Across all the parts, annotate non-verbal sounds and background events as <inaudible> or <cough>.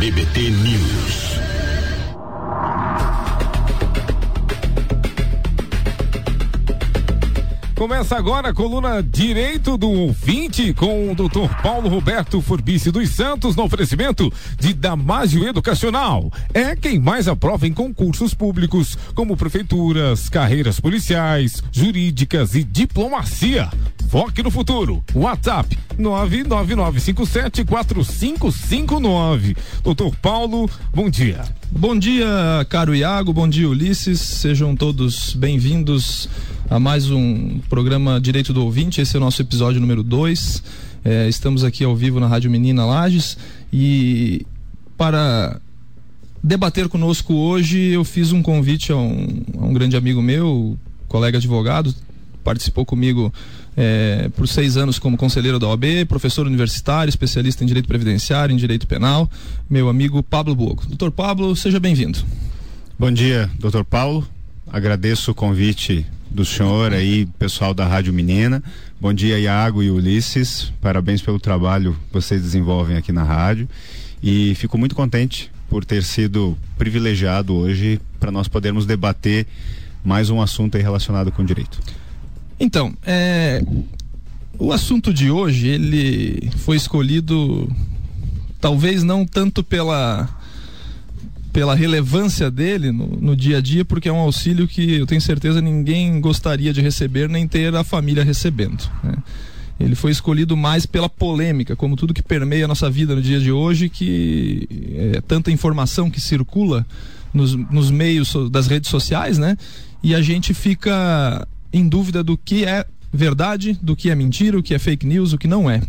BBT News. Começa agora a coluna Direito do Ouvinte com o Dr. Paulo Roberto Forbice dos Santos no oferecimento de Damásio Educacional. É quem mais aprova em concursos públicos, como prefeituras, carreiras policiais, jurídicas e diplomacia. Foque no futuro. WhatsApp 999574559. Doutor Paulo, bom dia. Bom dia, caro Iago, bom dia, Ulisses. Sejam todos bem-vindos a mais um programa Direito do Ouvinte. Esse é o nosso episódio número 2. É, estamos aqui ao vivo na Rádio Menina Lages e para debater conosco hoje eu fiz um convite a um, a um grande amigo meu, colega advogado, participou comigo é, por seis anos como conselheiro da OAB, professor universitário, especialista em direito previdenciário, em direito penal, meu amigo Pablo Bogo. Doutor Pablo, seja bem-vindo. Bom dia, doutor Paulo. Agradeço o convite do senhor aí, pessoal da Rádio Menina. Bom dia, Iago e Ulisses. Parabéns pelo trabalho que vocês desenvolvem aqui na rádio. E fico muito contente por ter sido privilegiado hoje para nós podermos debater mais um assunto relacionado com direito. Então, é, o assunto de hoje ele foi escolhido talvez não tanto pela pela relevância dele no, no, dia a dia, porque é um auxílio que eu tenho certeza ninguém gostaria de receber, nem ter a família recebendo. Né? Ele foi escolhido mais pela polêmica, como tudo que permeia a nossa vida no dia de hoje, que é tanta informação que circula nos, nos meios das redes sociais, né? E a gente fica em dúvida do que é verdade, do que é mentira, o que é fake news, o que não é.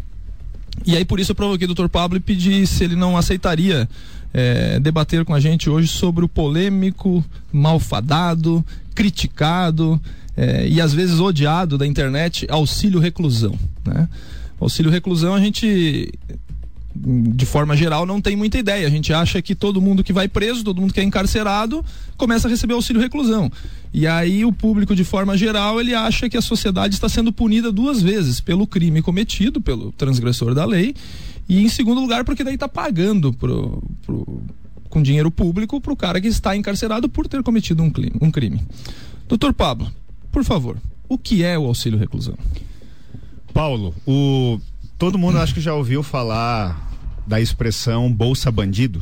E aí por isso eu provoquei o Dr. Pablo e pedi se ele não aceitaria é, debater com a gente hoje sobre o polêmico, malfadado, criticado é, e às vezes odiado da internet auxílio reclusão. Né? Auxílio reclusão a gente de forma geral, não tem muita ideia. A gente acha que todo mundo que vai preso, todo mundo que é encarcerado, começa a receber auxílio reclusão. E aí o público, de forma geral, ele acha que a sociedade está sendo punida duas vezes, pelo crime cometido, pelo transgressor da lei, e em segundo lugar, porque daí está pagando pro, pro, com dinheiro público para o cara que está encarcerado por ter cometido um um crime. Doutor Pablo, por favor, o que é o auxílio reclusão? Paulo, o todo mundo acho que já ouviu falar da expressão bolsa bandido.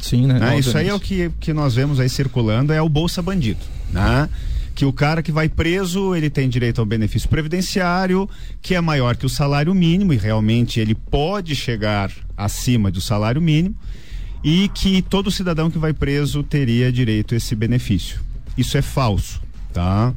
Sim, né? né? Isso aí é o que, que nós vemos aí circulando, é o bolsa bandido, né? que o cara que vai preso ele tem direito ao benefício previdenciário que é maior que o salário mínimo e realmente ele pode chegar acima do salário mínimo e que todo cidadão que vai preso teria direito a esse benefício. Isso é falso, tá?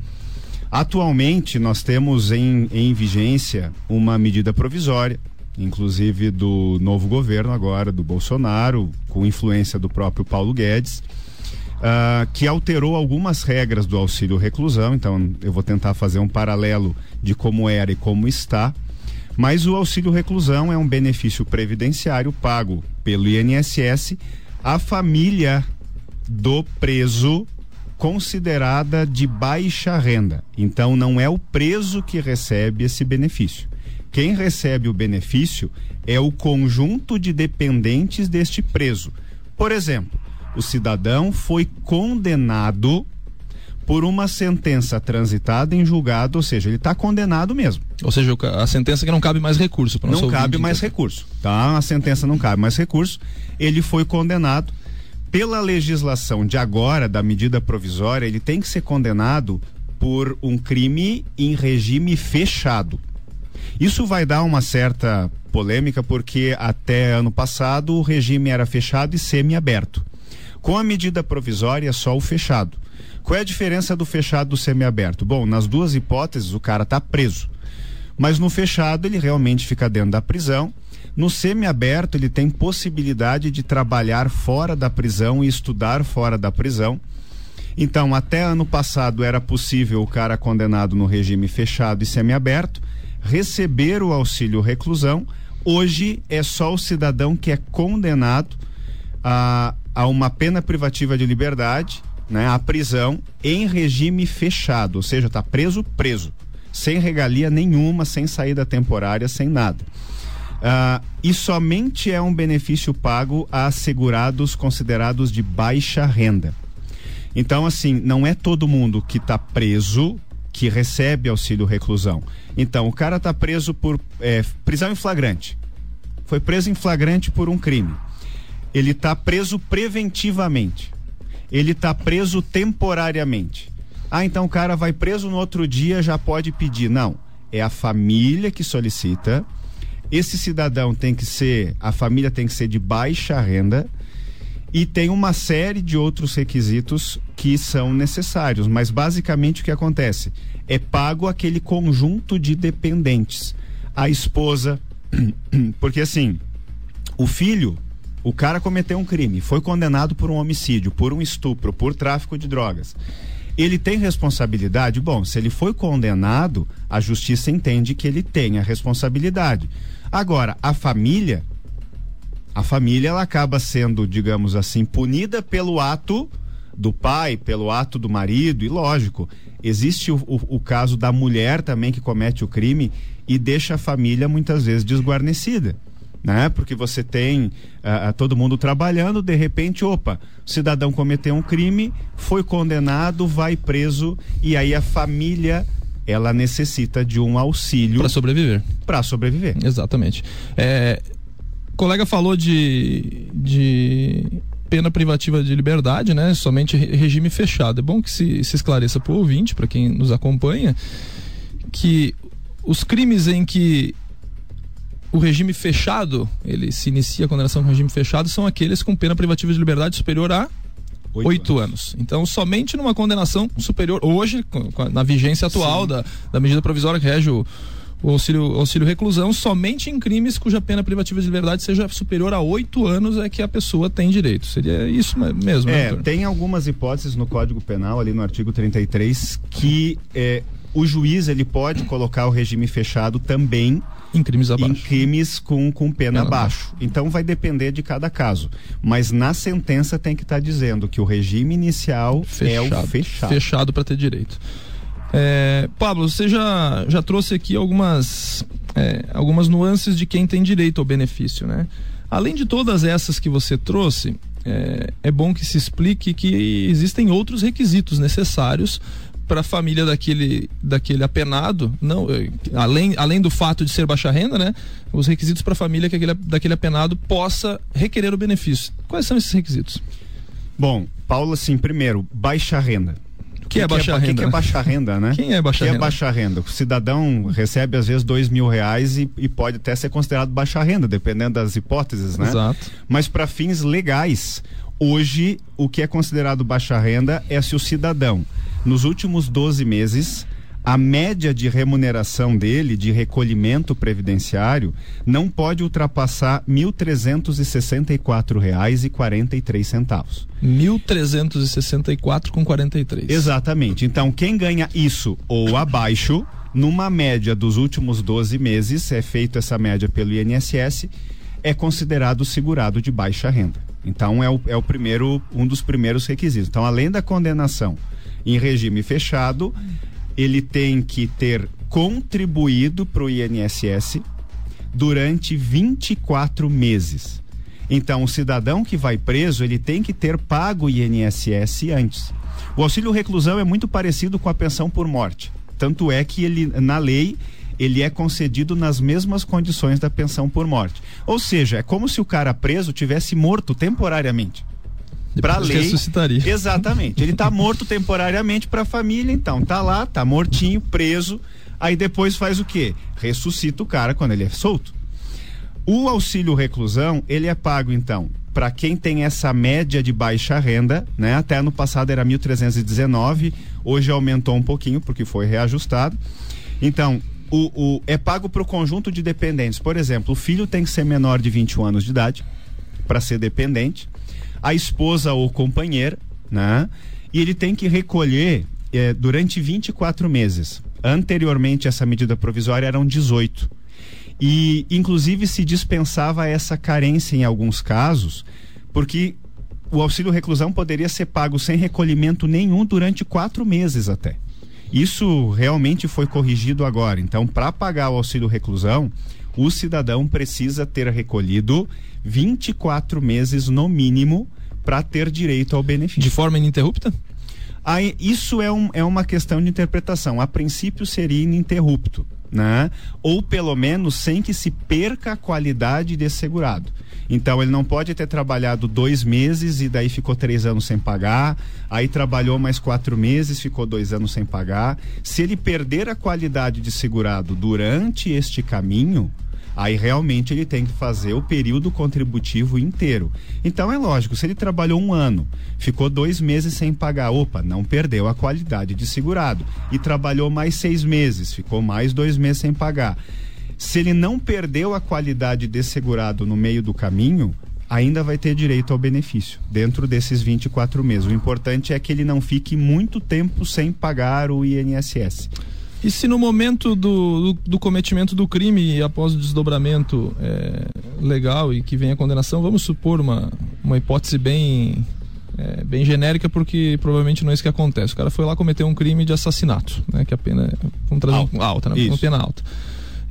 Atualmente nós temos em, em vigência uma medida provisória, inclusive do novo governo agora, do Bolsonaro, com influência do próprio Paulo Guedes, uh, que alterou algumas regras do auxílio reclusão. Então, eu vou tentar fazer um paralelo de como era e como está. Mas o auxílio reclusão é um benefício previdenciário pago pelo INSS à família do preso considerada de baixa renda. Então não é o preso que recebe esse benefício. Quem recebe o benefício é o conjunto de dependentes deste preso. Por exemplo, o cidadão foi condenado por uma sentença transitada em julgado, ou seja, ele está condenado mesmo. Ou seja, a sentença que não cabe mais recurso. Não cabe ouvinte, mais então. recurso, tá? A sentença não cabe mais recurso. Ele foi condenado pela legislação de agora da medida provisória, ele tem que ser condenado por um crime em regime fechado. Isso vai dar uma certa polêmica porque até ano passado o regime era fechado e semi-aberto. Com a medida provisória, só o fechado. Qual é a diferença do fechado do semiaberto? Bom, nas duas hipóteses, o cara está preso. Mas no fechado, ele realmente fica dentro da prisão. No semiaberto, ele tem possibilidade de trabalhar fora da prisão e estudar fora da prisão. Então, até ano passado era possível o cara condenado no regime fechado e semiaberto receber o auxílio reclusão. Hoje é só o cidadão que é condenado a, a uma pena privativa de liberdade, né, a prisão em regime fechado, ou seja, está preso, preso, sem regalia nenhuma, sem saída temporária, sem nada. Uh, e somente é um benefício pago a segurados considerados de baixa renda. Então, assim, não é todo mundo que está preso que recebe auxílio reclusão. Então, o cara está preso por é, prisão em flagrante. Foi preso em flagrante por um crime. Ele está preso preventivamente. Ele está preso temporariamente. Ah, então o cara vai preso no outro dia, já pode pedir. Não. É a família que solicita. Esse cidadão tem que ser, a família tem que ser de baixa renda e tem uma série de outros requisitos que são necessários, mas basicamente o que acontece é pago aquele conjunto de dependentes, a esposa, <clears throat> porque assim, o filho, o cara cometeu um crime, foi condenado por um homicídio, por um estupro, por tráfico de drogas. Ele tem responsabilidade? Bom, se ele foi condenado, a justiça entende que ele tem a responsabilidade. Agora, a família a família ela acaba sendo, digamos assim, punida pelo ato do pai, pelo ato do marido, e lógico, existe o, o, o, caso da mulher também que comete o crime e deixa a família muitas vezes desguarnecida. Né? Porque você tem uh, todo mundo trabalhando, de repente, opa, o cidadão cometeu um crime, foi condenado, vai preso, e aí a família ela necessita de um auxílio para sobreviver. Para sobreviver. Exatamente. É, colega falou de, de pena privativa de liberdade, né? Somente regime fechado. É bom que se, se esclareça para o ouvinte, para quem nos acompanha, que os crimes em que o regime fechado, ele se inicia a condenação com regime fechado, são aqueles com pena privativa de liberdade superior a oito anos. anos. Então, somente numa condenação superior, hoje, na vigência atual da, da medida provisória que rege o, o auxílio, auxílio reclusão somente em crimes cuja pena privativa de liberdade seja superior a oito anos é que a pessoa tem direito. Seria isso mesmo. Né, é, né, tem algumas hipóteses no Código Penal, ali no artigo 33, que é, o juiz ele pode colocar o regime fechado também em crimes abaixo. Em crimes com, com pena, pena abaixo. Então vai depender de cada caso. Mas na sentença tem que estar tá dizendo que o regime inicial fechado, é o fechado. Fechado para ter direito. É, Pablo, você já, já trouxe aqui algumas, é, algumas nuances de quem tem direito ao benefício, né? Além de todas essas que você trouxe, é, é bom que se explique que existem outros requisitos necessários para a família daquele, daquele apenado, não, é, além, além do fato de ser baixa renda, né? Os requisitos para a família que aquele, daquele apenado possa requerer o benefício. Quais são esses requisitos? Bom, Paulo, assim, primeiro, baixa renda. É que, é baixa é, renda? O que, é baixa renda, né? Quem é baixa que renda? é baixa renda? O cidadão recebe às vezes dois mil reais e, e pode até ser considerado baixa renda, dependendo das hipóteses, né? Exato. Mas para fins legais, hoje o que é considerado baixa renda é se o cidadão, nos últimos 12 meses, a média de remuneração dele, de recolhimento previdenciário, não pode ultrapassar R$ 1.364,43. R$ 1.364,43. Exatamente. Então, quem ganha isso ou abaixo, numa média dos últimos 12 meses, é feita essa média pelo INSS, é considerado segurado de baixa renda. Então, é o, é o primeiro, um dos primeiros requisitos. Então, além da condenação em regime fechado, ele tem que ter contribuído para o INSS durante 24 meses. Então, o cidadão que vai preso, ele tem que ter pago o INSS antes. O auxílio reclusão é muito parecido com a pensão por morte. Tanto é que ele, na lei, ele é concedido nas mesmas condições da pensão por morte. Ou seja, é como se o cara preso tivesse morto temporariamente para lei. Ressuscitaria. Exatamente. Ele está morto temporariamente para a família, então tá lá, tá mortinho, preso. Aí depois faz o quê? Ressuscita o cara quando ele é solto. O auxílio reclusão, ele é pago então para quem tem essa média de baixa renda, né? Até no passado era 1.319, hoje aumentou um pouquinho porque foi reajustado. Então, o, o é pago para o conjunto de dependentes. Por exemplo, o filho tem que ser menor de 21 anos de idade para ser dependente a esposa ou companheira, né? E ele tem que recolher é, durante 24 meses. Anteriormente, essa medida provisória eram 18. E, inclusive, se dispensava essa carência em alguns casos, porque o auxílio reclusão poderia ser pago sem recolhimento nenhum durante quatro meses até. Isso realmente foi corrigido agora. Então, para pagar o auxílio reclusão, o cidadão precisa ter recolhido 24 meses no mínimo para ter direito ao benefício. De forma ininterrupta? Aí, isso é, um, é uma questão de interpretação. A princípio seria ininterrupto, né? Ou pelo menos sem que se perca a qualidade de segurado. Então ele não pode ter trabalhado dois meses e daí ficou três anos sem pagar. Aí trabalhou mais quatro meses, ficou dois anos sem pagar. Se ele perder a qualidade de segurado durante este caminho, aí realmente ele tem que fazer o período contributivo inteiro. Então é lógico, se ele trabalhou um ano, ficou dois meses sem pagar, opa, não perdeu a qualidade de segurado. E trabalhou mais seis meses, ficou mais dois meses sem pagar. Se ele não perdeu a qualidade de segurado no meio do caminho, ainda vai ter direito ao benefício dentro desses 24 meses. O importante é que ele não fique muito tempo sem pagar o INSS. E se no momento do, do, do cometimento do crime, após o desdobramento é, legal e que vem a condenação, vamos supor uma, uma hipótese bem, é, bem genérica, porque provavelmente não é isso que acontece. O cara foi lá cometer um crime de assassinato, né, que a pena vamos trazer alta, um, alta. né, uma pena alta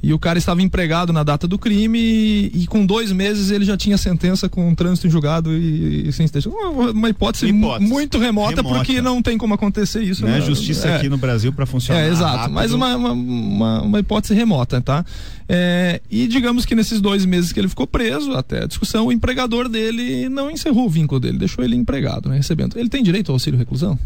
e o cara estava empregado na data do crime e, e, com dois meses ele já tinha sentença com trânsito em julgado e, e sem uma, uma hipótese, hipótese, muito remota, remota, porque não tem como acontecer isso. Né? Justiça é. aqui no Brasil para funcionar. É, exato, rápido. mas uma, uma, uma, hipótese remota, tá? É, e digamos que nesses dois meses que ele ficou preso, até a discussão, o empregador dele não encerrou o vínculo dele, deixou ele empregado, né, recebendo. Ele tem direito ao auxílio reclusão?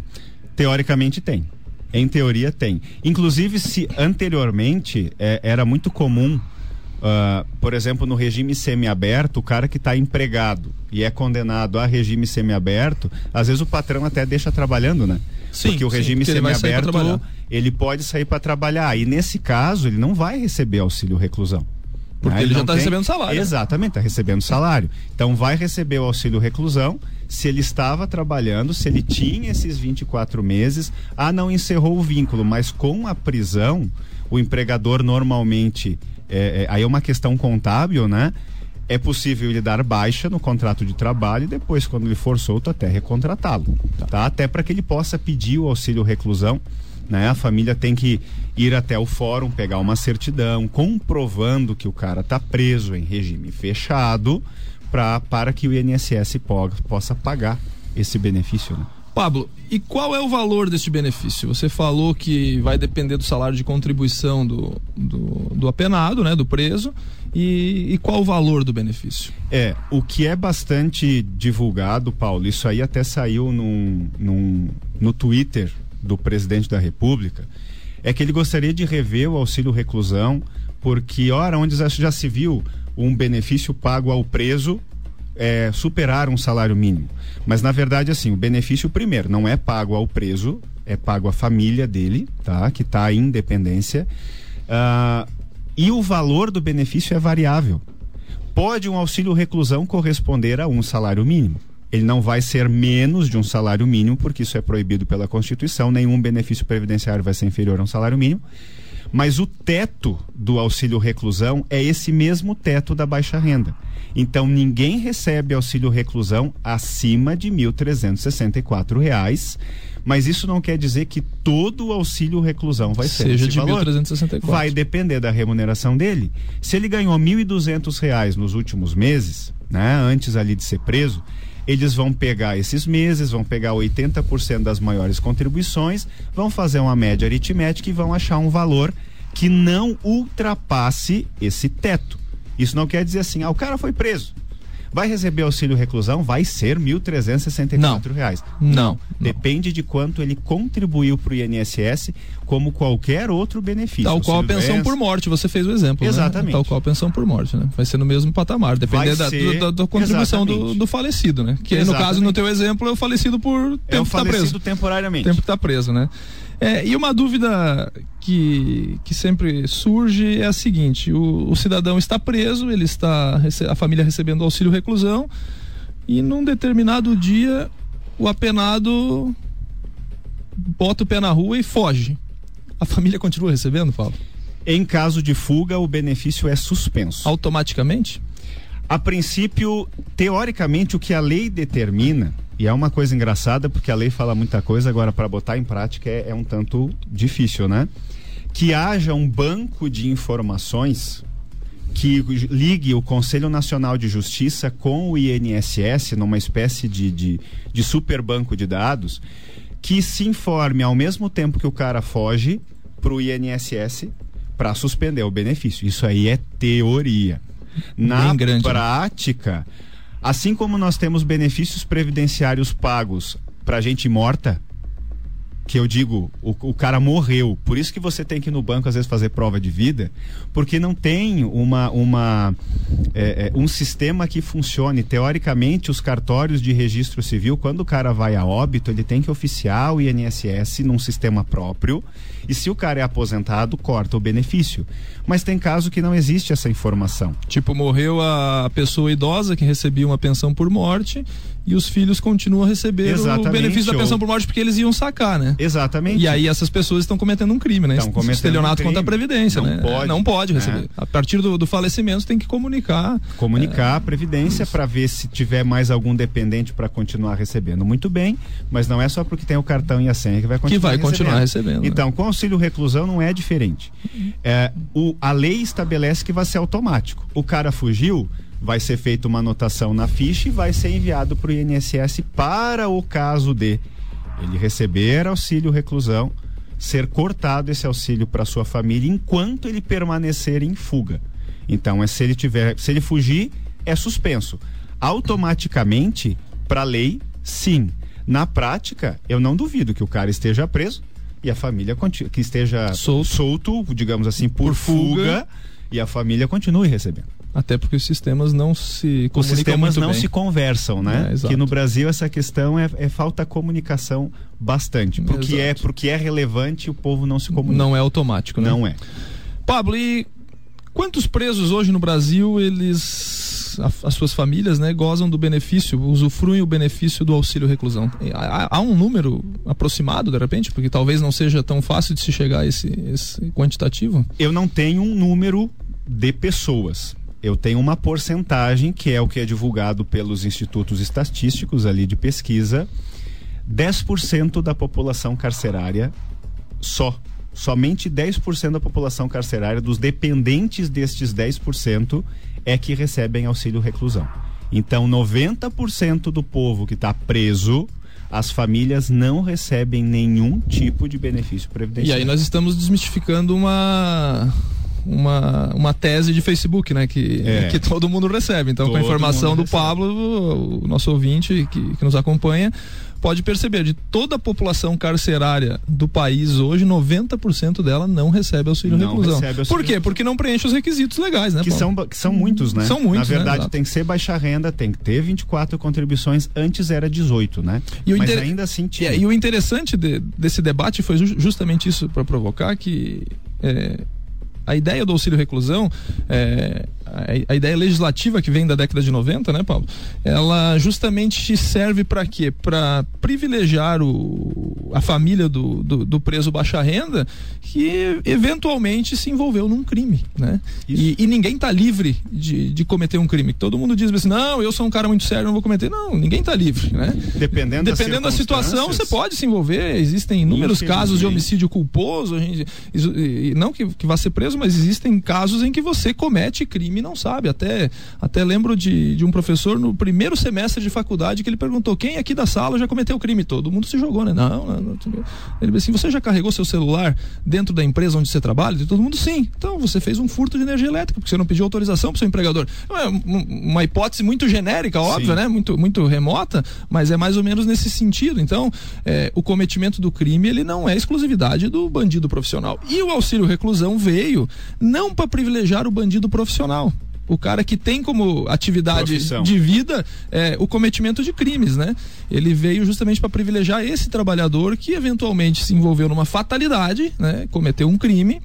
Teoricamente tem. Em teoria tem. Inclusive, se anteriormente é, era muito comum, uh, por exemplo, no regime semiaberto, o cara que está empregado e é condenado a regime semiaberto, às vezes o patrão até deixa trabalhando, né? Sim, porque o regime sim, porque semiaberto ele, ele pode sair para trabalhar. E nesse caso, ele não vai receber auxílio reclusão. Porque né? ele, ele já está recebendo salário. Exatamente, está recebendo salário. Então vai receber o auxílio reclusão se ele estava trabalhando, se ele tinha esses 24 meses, ah, não encerrou o vínculo, mas com a prisão, o empregador normalmente, é, é, aí é uma questão contábil, né? É possível ele dar baixa no contrato de trabalho e depois, quando ele for solto, até recontratá-lo, tá? Até para que ele possa pedir o auxílio reclusão né? A família tem que ir até o fórum, pegar uma certidão, comprovando que o cara está preso em regime fechado, pra, para que o INSS possa pagar esse benefício. Né? Pablo, e qual é o valor deste benefício? Você falou que vai depender do salário de contribuição do, do, do apenado, né, do preso, e, e, qual o valor do benefício? É, o que é bastante divulgado, Paulo, isso aí até saiu num, num, no Twitter do presidente da República, é que ele gostaria de rever o auxílio reclusão, porque, ora, onde já se viu um benefício pago ao preso é, superar um salário mínimo. Mas na verdade, assim, o benefício primeiro não é pago ao preso, é pago à família dele, tá? Que está em independência. Uh, e o valor do benefício é variável. Pode um auxílio reclusão corresponder a um salário mínimo. Ele não vai ser menos de um salário mínimo, porque isso é proibido pela Constituição. Nenhum benefício previdenciário vai ser inferior a um salário mínimo. Mas o teto do auxílio reclusão é esse mesmo teto da baixa renda. Então ninguém recebe auxílio reclusão acima de 1.364 reais, mas isso não quer dizer que todo o auxílio reclusão vai ser Seja de valor. 1.364. Vai depender da remuneração dele. Se ele ganhou 1.200 reais nos últimos meses, né, antes ali de ser preso, eles vão pegar esses meses, vão pegar 80% das maiores contribuições, vão fazer uma média aritmética e vão achar um valor que não ultrapasse esse teto. Isso não quer dizer assim, ah, o cara foi preso. Vai receber auxílio reclusão? Vai ser 1.364 reais. Não, não. Depende de quanto ele contribuiu para o INSS, como qualquer outro benefício. Tal qual a pensão por morte, você fez o exemplo. Né? Exatamente. Né? Tal qual a pensão por morte, né? Vai ser no mesmo patamar, depender da, da, da, contribuição do, do, falecido, né? Que exatamente. no caso, no teu exemplo, é o falecido por tempo é o falecido tá preso. temporariamente. Tempo que está preso, né? É, e uma dúvida que, que sempre surge é a seguinte: o, o, cidadão está preso, ele está a família recebendo auxílio reclusão e num determinado dia o apenado bota o pé na rua e foge. A família continua recebendo, Paulo? Em caso de fuga, o benefício é suspenso. Automaticamente? A princípio, teoricamente, o que a lei determina e é uma coisa engraçada porque a lei fala muita coisa, agora para botar em prática é, é um tanto difícil, né? Que haja um banco de informações que ligue o Conselho Nacional de Justiça com o INSS numa espécie de, de, de super banco de dados que se informe ao mesmo tempo que o cara foge para o INSS para suspender o benefício. Isso aí é teoria. Na grande, né? prática? Assim como nós temos benefícios previdenciários pagos para gente morta, que eu digo, o, o, cara morreu. Por isso que você tem que ir no banco às vezes fazer prova de vida, porque não tem uma, uma é, é, um sistema que funcione. Teoricamente, os cartórios de registro civil, quando o cara vai a óbito, ele tem que oficiar o INSS num sistema próprio. E se o cara é aposentado, corta o benefício. Mas tem caso que não existe essa informação. Tipo, morreu a pessoa idosa que recebia uma pensão por morte e os filhos continuam a receber Exatamente, o benefício da pensão por morte porque eles iam sacar, né? Exatamente. E aí essas pessoas estão cometendo um crime, né? Estão cometendo Estelionato um contra a Previdência, não né? Pode, não pode receber. É. A partir do, do falecimento tem que comunicar. Comunicar é, a Previdência para ver se tiver mais algum dependente para continuar recebendo. Muito bem, mas não é só porque tem o cartão e a senha que vai continuar Que vai recebendo. continuar recebendo. Né? Então, né? com auxílio reclusão não é diferente. É, o, a lei estabelece que vai ser automático. O cara fugiu, vai ser feita uma anotação na ficha e vai ser enviado para o INSS para o caso de ele receber auxílio reclusão, ser cortado esse auxílio para sua família enquanto ele permanecer em fuga. Então, é se ele tiver, se ele fugir, é suspenso. Automaticamente, para a lei, sim. Na prática, eu não duvido que o cara esteja preso e a família que esteja solto, solto digamos assim, por, por fuga, fuga e a família continue recebendo. Até porque os sistemas não se Os sistemas não bem. se conversam, né? É, que no Brasil essa questão é, é falta comunicação bastante. Porque é, porque é relevante o povo não se comunica. Não é automático, né? Não é. Pablo, e quantos presos hoje no Brasil, eles, as suas famílias, né, gozam do benefício, usufruem o benefício do auxílio reclusão? Há, há, um número aproximado, de repente? Porque talvez não seja tão fácil de se chegar a esse, esse quantitativo? Eu não tenho um número de pessoas eu tenho uma porcentagem, que é o que é divulgado pelos institutos estatísticos ali de pesquisa, 10% da população carcerária só. Somente 10% da população carcerária, dos dependentes destes 10%, é que recebem auxílio reclusão. Então, 90% do povo que está preso, as famílias não recebem nenhum tipo de benefício previdenciário. E aí nós estamos desmistificando uma uma, uma tese de Facebook, né? Que, é. que todo mundo recebe. Então, todo com a informação do Pablo, o, o nosso ouvinte que, que nos acompanha, pode perceber, de toda a população carcerária do país hoje, 90% dela não recebe auxílio não reclusão. Recebe auxílio Por quê? Porque não preenche os requisitos legais, né? Que são, que são muitos, né? São muitos. Na né? verdade, né? tem que ser baixa renda, tem que ter 24 contribuições, antes era 18, né? E Mas inter... ainda assim tinha. E, e o interessante de, desse debate foi justamente isso para provocar que. É, a ideia do auxílio reclusão, é, a, a, ideia legislativa que vem da década de 90, né, Paulo? Ela justamente serve para quê? Para privilegiar o, a família do, do, do, preso baixa renda que eventualmente se envolveu num crime, né? E, e, ninguém está livre de, de cometer um crime. Todo mundo diz assim, não, eu sou um cara muito sério, não vou cometer. Não, ninguém está livre, né? Dependendo, Dependendo da situação, você pode se envolver. Existem inúmeros casos de homicídio culposo, gente, não que, que vá ser preso, mas existem casos em que você comete crime e não sabe. Até, até lembro de, de um professor no primeiro semestre de faculdade que ele perguntou: quem aqui da sala já cometeu crime? Todo mundo se jogou, né? Não, não, não. Ele disse assim: você já carregou seu celular dentro da empresa onde você trabalha? E todo mundo sim. Então você fez um furto de energia elétrica, porque você não pediu autorização para seu empregador. É uma hipótese muito genérica, óbvia, né? Muito, muito remota, mas é mais ou menos nesse sentido. Então, é, o cometimento do crime ele não é exclusividade do bandido profissional. E o auxílio reclusão veio não para privilegiar o bandido profissional o cara que tem como atividade Profissão. de vida é, o cometimento de crimes, né? Ele veio justamente para privilegiar esse trabalhador que eventualmente se envolveu numa fatalidade, né? Cometeu um crime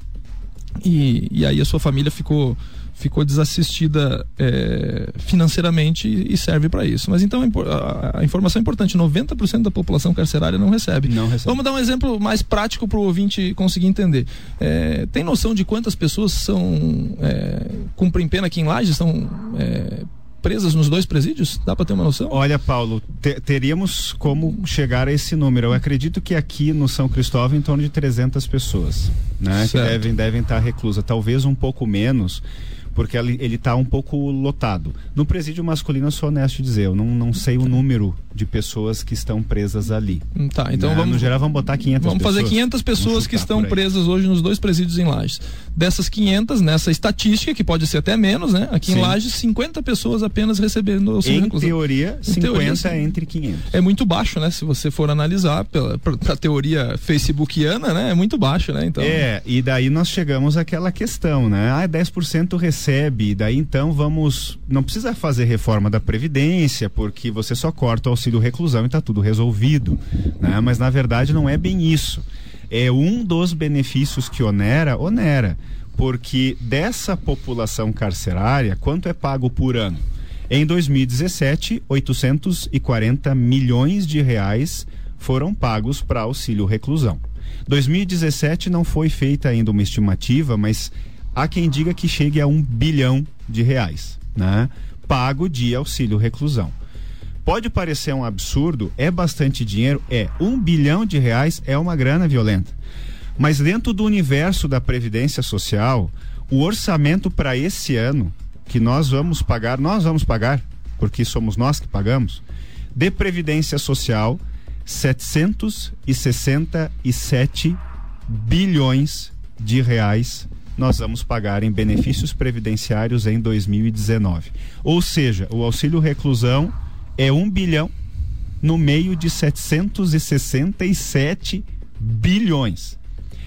e, e aí a sua família ficou ficou desassistida é, financeiramente e serve para isso. Mas então a, a, informação é importante: 90% da população carcerária não recebe. não recebe. Vamos dar um exemplo mais prático para o ouvinte conseguir entender. É, tem noção de quantas pessoas são é, cumprem pena aqui em Lages? São é, presas nos dois presídios? Dá para ter uma noção? Olha, Paulo, te, teríamos como chegar a esse número. Eu acredito que aqui no São Cristóvão em torno de 300 pessoas, né, certo. que devem devem estar reclusas, talvez um pouco menos porque ele está um pouco lotado. No presídio masculino, eu sou honesto de dizer, eu não, não sei o número de pessoas que estão presas ali. Tá, então né? vamos. No geral, vamos botar 500 Vamos pessoas. fazer 500 pessoas que estão presas hoje nos dois presídios em Lages. Dessas 500, nessa estatística, que pode ser até menos, né? Aqui Sim. em Lages, 50 pessoas apenas recebendo auxílio em reclusão. Teoria, em 50 teoria, entre 500. É muito baixo, né? Se você for analisar pela pra, pra teoria facebookiana, né? É muito baixo, né? Então... É, e daí nós chegamos àquela questão, né? Ah, 10% recebe, daí então vamos. Não precisa fazer reforma da Previdência, porque você só corta o auxílio reclusão e está tudo resolvido. Né? Mas na verdade não é bem isso. É um dos benefícios que onera, onera. Porque dessa população carcerária, quanto é pago por ano? Em 2017, 840 milhões de reais foram pagos para auxílio reclusão. 2017 não foi feita ainda uma estimativa, mas há quem diga que chegue a um bilhão de reais, né? Pago de auxílio reclusão. Pode parecer um absurdo, é bastante dinheiro, é. Um bilhão de reais é uma grana violenta. Mas dentro do universo da Previdência Social, o orçamento para esse ano, que nós vamos pagar, nós vamos pagar, porque somos nós que pagamos, de Previdência Social, 767 bilhões de reais nós vamos pagar em benefícios previdenciários em 2019. Ou seja, o auxílio reclusão é um bilhão no meio de 767 bilhões.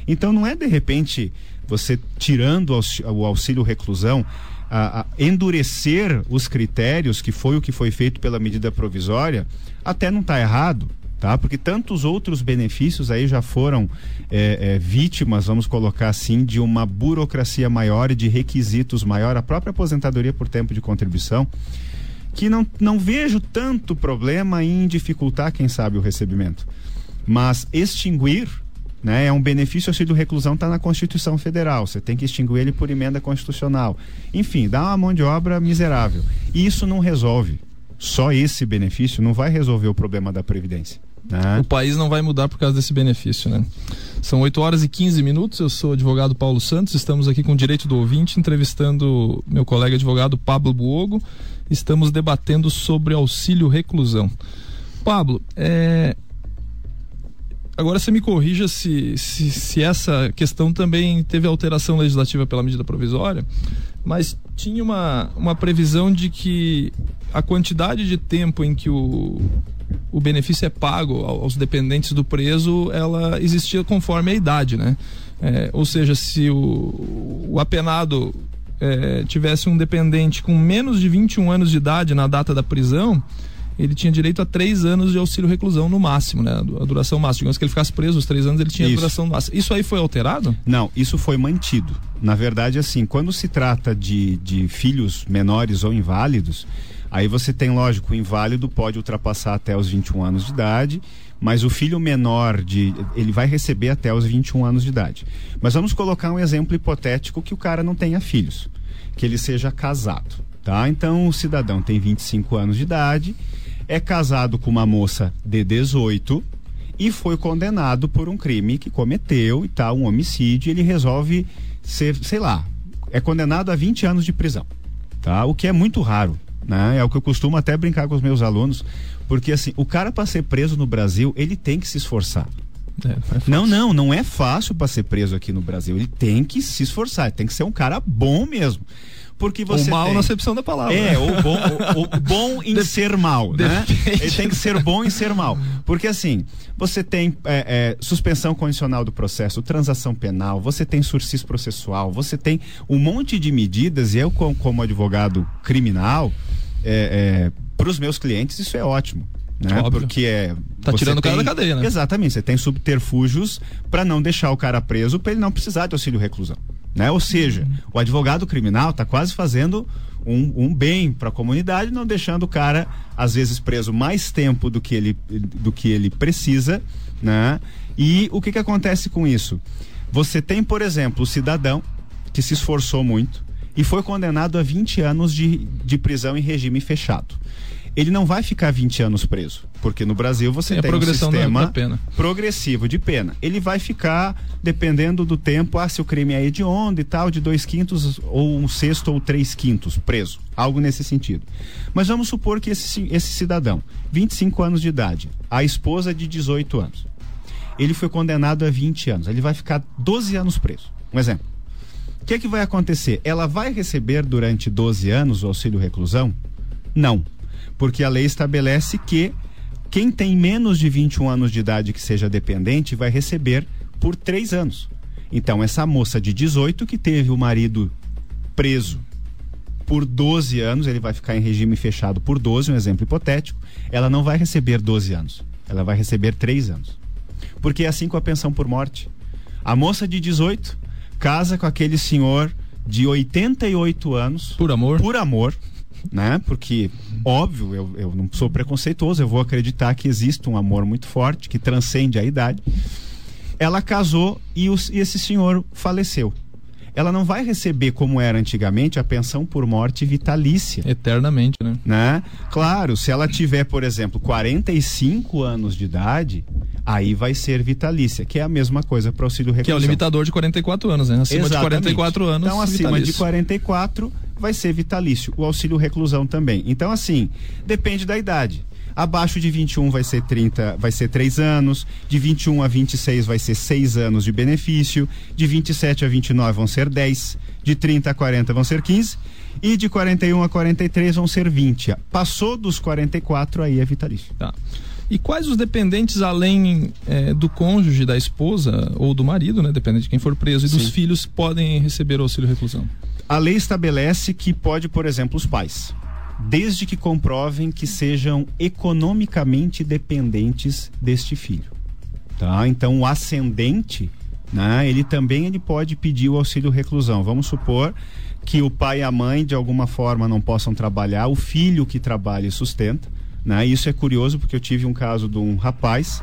Então não é de repente você tirando o auxílio reclusão a, a endurecer os critérios, que foi o que foi feito pela medida provisória, até não está errado tá? Porque tantos outros benefícios aí já foram é, é, vítimas, vamos colocar assim, de uma burocracia maior e de requisitos maior, a própria aposentadoria por tempo de contribuição, que não, não vejo tanto problema em dificultar, quem sabe, o recebimento. Mas extinguir né, é um benefício auxílio reclusão está na Constituição Federal. Você tem que extinguir ele por emenda constitucional. Enfim, dá uma mão de obra miserável. E isso não resolve. Só esse benefício não vai resolver o problema da previdência. Né? O país não vai mudar por causa desse benefício, né? São 8 horas e 15 minutos. Eu sou o advogado Paulo Santos. Estamos aqui com o direito do ouvinte, entrevistando meu colega advogado Pablo Buogo. Estamos debatendo sobre auxílio reclusão. Pablo, é... agora você me corrija se, se, se essa questão também teve alteração legislativa pela medida provisória, mas tinha uma, uma previsão de que a quantidade de tempo em que o, o benefício é pago aos dependentes do preso, ela existia conforme a idade, né? É, ou seja, se o, o apenado é, tivesse um dependente com menos de 21 anos de idade na data da prisão, ele tinha direito a três anos de auxílio reclusão no máximo, né? A duração máxima. Digamos que ele ficasse preso os três anos, ele tinha isso. a duração máxima. Isso aí foi alterado? Não, isso foi mantido. Na verdade, assim, quando se trata de, de filhos menores ou inválidos, Aí você tem, lógico, o inválido pode ultrapassar até os 21 anos de idade, mas o filho menor de ele vai receber até os 21 anos de idade. Mas vamos colocar um exemplo hipotético que o cara não tenha filhos, que ele seja casado, tá? Então o cidadão tem 25 anos de idade, é casado com uma moça de 18 e foi condenado por um crime que cometeu e tal, um homicídio, e ele resolve ser, sei lá, é condenado a 20 anos de prisão, tá? O que é muito raro né? É o que eu costumo até brincar com os meus alunos, porque assim, o cara para ser preso no Brasil, ele tem que se esforçar. É, não, não, não é fácil para ser preso aqui no Brasil. Ele tem que se esforçar, tem que ser um cara bom mesmo porque você. O mal tem... na acepção da palavra. É, o bom, o, o bom em ser mal, né? Ele tem que ser bom em ser mal. Porque assim, você tem é, é, suspensão condicional do processo, transação penal, você tem sursis processual, você tem um monte de medidas, e eu, como advogado criminal, é, é para os meus clientes, isso é ótimo. Né? Óbvio. Porque é. Tá tirando tem... o cara da cadeia, né? Exatamente. Você tem subterfúgios para não deixar o cara preso, para ele não precisar de auxílio reclusão. Né? Ou seja, uhum. o advogado criminal está quase fazendo um, um bem para a comunidade, não deixando o cara, às vezes, preso mais tempo do que ele, do que ele precisa. Né? E o que, que acontece com isso? Você tem, por exemplo, o cidadão que se esforçou muito e foi condenado a 20 anos de, de prisão em regime fechado ele não vai ficar 20 anos preso, porque no Brasil você tem, tem um sistema da, da progressivo de pena. Ele vai ficar, dependendo do tempo, ah, se o crime é hediondo e tal, de dois quintos ou um sexto ou três quintos preso, algo nesse sentido. Mas vamos supor que esse, esse cidadão, 25 anos de idade, a esposa de 18 anos, ele foi condenado a 20 anos, ele vai ficar 12 anos preso. Um exemplo. O que, é que vai acontecer? Ela vai receber durante 12 anos o auxílio reclusão? Não porque a lei estabelece que quem tem menos de 21 anos de idade que seja dependente vai receber por três anos. Então, essa moça de 18 que teve o marido preso por 12 anos, ele vai ficar em regime fechado por 12, um exemplo hipotético, ela não vai receber 12 anos, ela vai receber 3 anos. Porque é assim com a pensão por morte. A moça de 18 casa com aquele senhor de 88 anos. Por amor. Por amor né? Porque, óbvio, eu, eu não sou preconceituoso, eu vou acreditar que existe um amor muito forte, que transcende a idade. Ela casou e, os, e esse senhor faleceu ela não vai receber como era antigamente a pensão por morte vitalícia. Eternamente, né? né? Claro, se ela tiver, por exemplo, 45 anos de idade, aí vai ser vitalícia, que é a mesma coisa para o auxílio reclusão. Que é o limitador de 44 anos, né? Acima Exatamente. de 44 anos. Então, acima vitalício. de 44 vai ser vitalício. O auxílio reclusão também. Então, assim, depende da idade. Abaixo de 21 vai ser 30, vai ser 3 anos, de 21 a 26 vai ser 6 anos de benefício, de 27 a 29 vão ser 10, de 30 a 40 vão ser 15 e de 41 a 43 vão ser 20. Passou dos 44 aí é vitalício. Tá. E quais os dependentes, além é, do cônjuge, da esposa ou do marido, né? Dependendo de quem for preso, e Sim. dos filhos, podem receber o auxílio reclusão? A lei estabelece que pode, por exemplo, os pais desde que comprovem que sejam economicamente dependentes deste filho. Tá? Então, o ascendente, né, ele também ele pode pedir o auxílio reclusão. Vamos supor que o pai e a mãe de alguma forma não possam trabalhar, o filho que trabalha e sustenta. Né? Isso é curioso porque eu tive um caso de um rapaz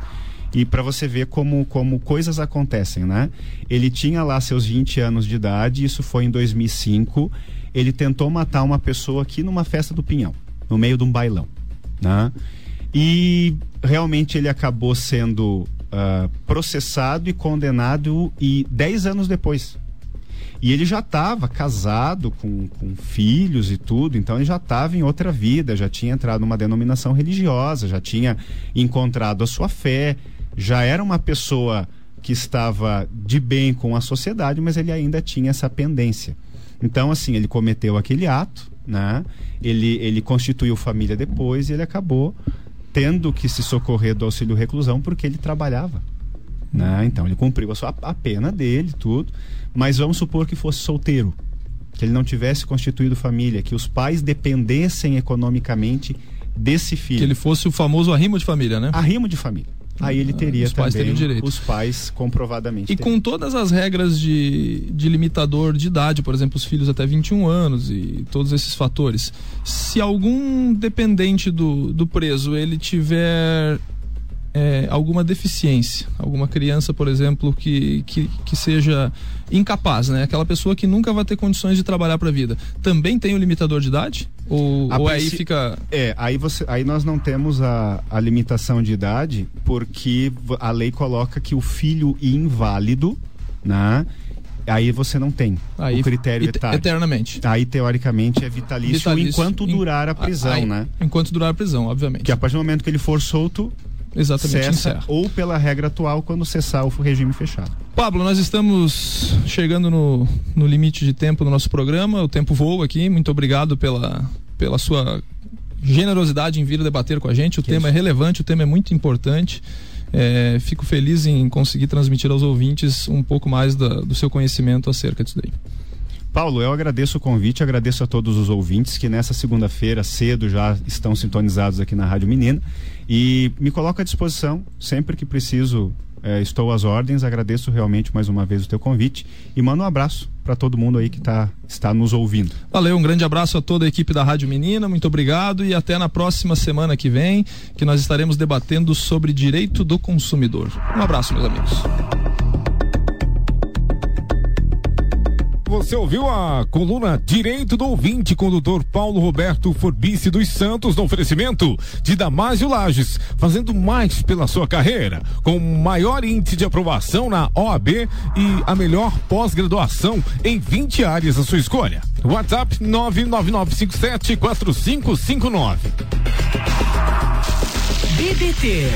e para você ver como, como coisas acontecem, né? Ele tinha lá seus 20 anos de idade, isso foi em 2005 ele tentou matar uma pessoa aqui numa festa do Pinhão, no meio de um bailão, né? E realmente ele acabou sendo uh, processado e condenado e 10 anos depois. E ele já estava casado com, com filhos e tudo, então ele já estava em outra vida, já tinha entrado numa denominação religiosa, já tinha encontrado a sua fé, já era uma pessoa que estava de bem com a sociedade, mas ele ainda tinha essa pendência. Então, assim, ele cometeu aquele ato, né? Ele, ele constituiu família depois e ele acabou tendo que se socorrer do auxílio reclusão porque ele trabalhava. Né? Então, ele cumpriu a, sua, a pena dele, tudo. Mas vamos supor que fosse solteiro, que ele não tivesse constituído família, que os pais dependessem economicamente desse filho. Que ele fosse o famoso arrimo de família, né? Arrimo de família aí ele teria os pais também direito. os pais comprovadamente. E teriam. com todas as regras de, de limitador de idade, por exemplo, os filhos até 21 anos e todos esses fatores, se algum dependente do, do preso ele tiver é, alguma deficiência, alguma criança, por exemplo, que, que, que seja incapaz, né? Aquela pessoa que nunca vai ter condições de trabalhar para a vida, também tem o limitador de idade? Ou, ou aí fica. É, aí, você, aí nós não temos a, a limitação de idade, porque a lei coloca que o filho inválido, né? Aí você não tem aí, o critério etário. Eternamente. Aí, teoricamente, é vitalício, vitalício enquanto durar a prisão, aí, né? Enquanto durar a prisão, obviamente. Que a partir do momento que ele for solto, Exatamente, cessa, encerra. ou pela regra atual, quando cessar o regime fechado. Pablo, nós estamos chegando no, no limite de tempo do nosso programa, o tempo voa aqui, muito obrigado pela, pela sua generosidade em vir debater com a gente, o que tema isso? é relevante, o tema é muito importante. É, fico feliz em conseguir transmitir aos ouvintes um pouco mais da, do seu conhecimento acerca disso daí. Paulo, eu agradeço o convite, agradeço a todos os ouvintes que nessa segunda-feira cedo já estão sintonizados aqui na Rádio Menina e me coloco à disposição sempre que preciso. É, estou às ordens, agradeço realmente mais uma vez o teu convite e mando um abraço para todo mundo aí que tá, está nos ouvindo. Valeu, um grande abraço a toda a equipe da Rádio Menina, muito obrigado e até na próxima semana que vem, que nós estaremos debatendo sobre direito do consumidor. Um abraço, meus amigos. Você ouviu a coluna Direito do Ouvinte com o doutor Paulo Roberto Forbice dos Santos no oferecimento de Damásio Lages, fazendo mais pela sua carreira, com maior índice de aprovação na OAB e a melhor pós-graduação em 20 áreas à sua escolha. WhatsApp 999574559. BBT